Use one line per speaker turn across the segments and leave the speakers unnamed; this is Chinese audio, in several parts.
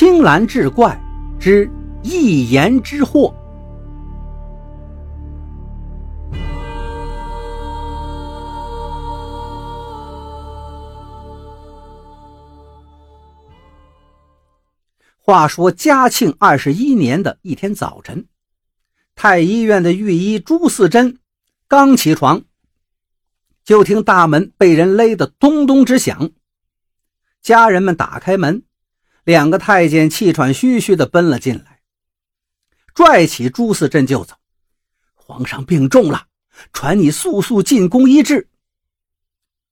青蓝志怪之一言之祸。话说嘉庆二十一年的一天早晨，太医院的御医朱四珍刚起床，就听大门被人勒得咚咚直响。家人们打开门，两个太监气喘吁吁地奔了进来，拽起朱四珍就走。皇上病重了，传你速速进宫医治。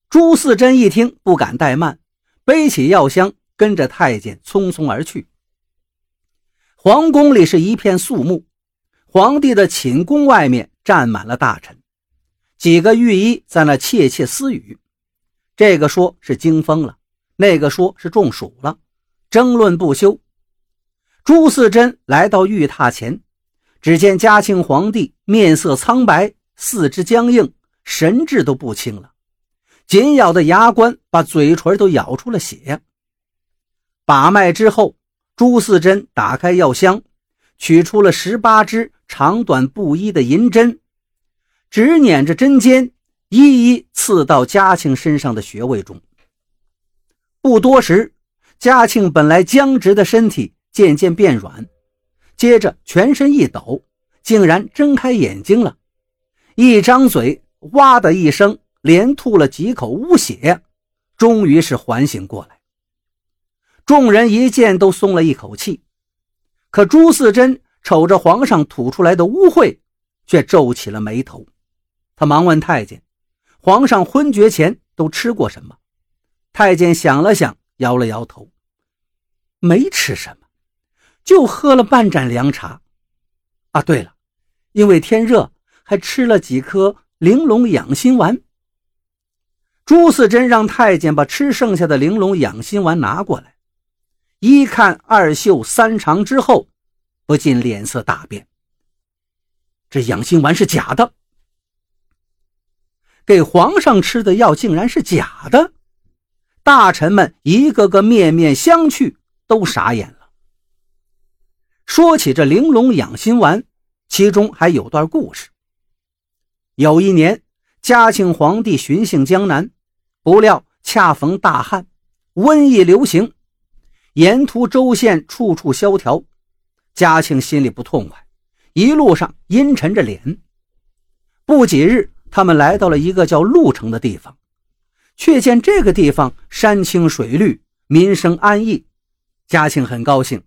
朱四珍一听，不敢怠慢，背起药箱，跟着太监匆匆而去。皇宫里是一片肃穆，皇帝的寝宫外面站满了大臣，几个御医在那窃窃私语。这个说是惊风了，那个说是中暑了，争论不休。朱四珍来到御榻前，只见嘉庆皇帝面色苍白，四肢僵硬，神志都不清了，紧咬的牙关把嘴唇都咬出了血。把脉之后。朱四珍打开药箱，取出了十八支长短不一的银针，只捻着针尖，一一刺到嘉庆身上的穴位中。不多时，嘉庆本来僵直的身体渐渐变软，接着全身一抖，竟然睁开眼睛了，一张嘴，哇的一声，连吐了几口污血，终于是缓醒过来。众人一见都松了一口气，可朱四珍瞅着皇上吐出来的污秽，却皱起了眉头。他忙问太监：“皇上昏厥前都吃过什么？”太监想了想，摇了摇头：“没吃什么，就喝了半盏凉茶。啊，对了，因为天热，还吃了几颗玲珑养心丸。”朱四珍让太监把吃剩下的玲珑养心丸拿过来。一看二秀三长之后，不禁脸色大变。这养心丸是假的，给皇上吃的药竟然是假的！大臣们一个个面面相觑，都傻眼了。说起这玲珑养心丸，其中还有段故事。有一年，嘉庆皇帝巡幸江南，不料恰逢大旱，瘟疫流行。沿途州县处处萧条，嘉庆心里不痛快，一路上阴沉着脸。不几日，他们来到了一个叫鹿城的地方，却见这个地方山清水绿，民生安逸。嘉庆很高兴，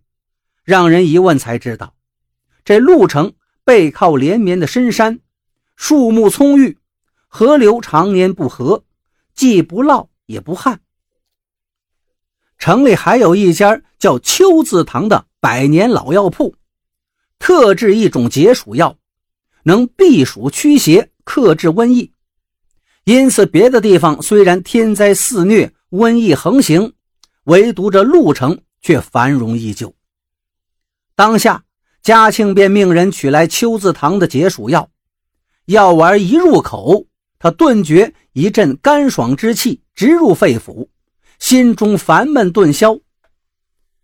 让人一问才知道，这鹿城背靠连绵的深山，树木葱郁，河流常年不涸，既不涝也不旱。城里还有一家叫秋字堂的百年老药铺，特制一种解暑药，能避暑驱邪、克制瘟疫。因此，别的地方虽然天灾肆虐、瘟疫横行，唯独这鹿城却繁荣依旧。当下，嘉庆便命人取来秋字堂的解暑药，药丸一入口，他顿觉一阵干爽之气直入肺腑。心中烦闷顿消，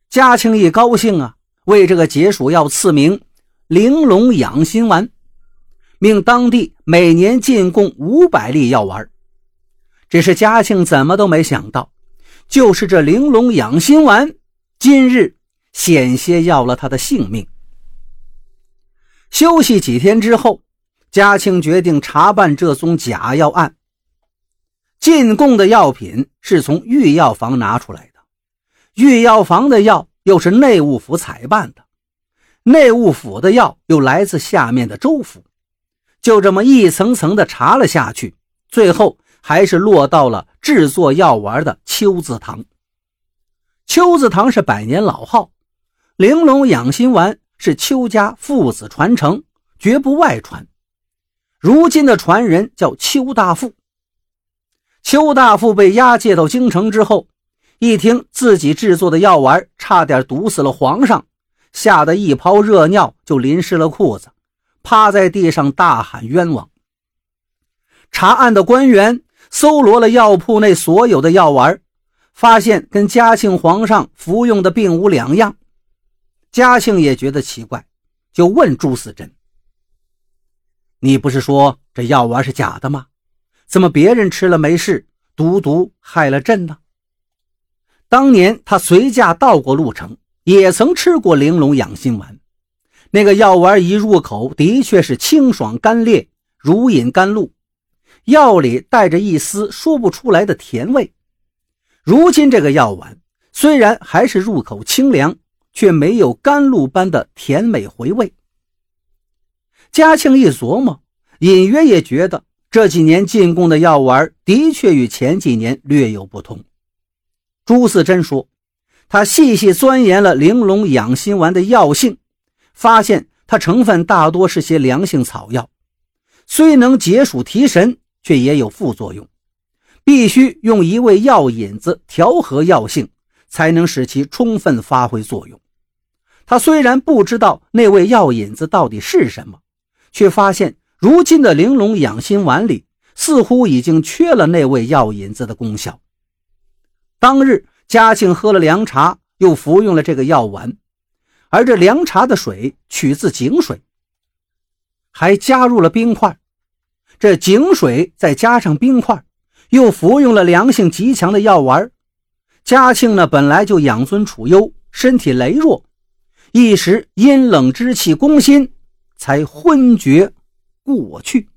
嘉庆一高兴啊，为这个解暑药赐名“玲珑养心丸”，命当地每年进贡五百粒药丸。只是嘉庆怎么都没想到，就是这玲珑养心丸，今日险些要了他的性命。休息几天之后，嘉庆决定查办这宗假药案。进贡的药品是从御药房拿出来的，御药房的药又是内务府采办的，内务府的药又来自下面的州府，就这么一层层的查了下去，最后还是落到了制作药丸的秋字堂。秋字堂是百年老号，玲珑养心丸是邱家父子传承，绝不外传。如今的传人叫邱大富。邱大富被押解到京城之后，一听自己制作的药丸差点毒死了皇上，吓得一泡热尿就淋湿了裤子，趴在地上大喊冤枉。查案的官员搜罗了药铺内所有的药丸，发现跟嘉庆皇上服用的并无两样，嘉庆也觉得奇怪，就问朱四珍：“你不是说这药丸是假的吗？怎么别人吃了没事，独独害了朕呢？”当年他随驾到过鹿城，也曾吃过玲珑养心丸。那个药丸一入口，的确是清爽甘冽，如饮甘露，药里带着一丝说不出来的甜味。如今这个药丸虽然还是入口清凉，却没有甘露般的甜美回味。嘉庆一琢磨，隐约也觉得这几年进贡的药丸的确与前几年略有不同。朱四珍说：“他细细钻研了玲珑养心丸的药性，发现它成分大多是些凉性草药，虽能解暑提神，却也有副作用。”必须用一味药引子调和药性，才能使其充分发挥作用。他虽然不知道那味药引子到底是什么，却发现如今的玲珑养心丸里似乎已经缺了那味药引子的功效。当日，嘉庆喝了凉茶，又服用了这个药丸，而这凉茶的水取自井水，还加入了冰块。这井水再加上冰块。又服用了凉性极强的药丸，嘉庆呢本来就养尊处优，身体羸弱，一时阴冷之气攻心，才昏厥过去。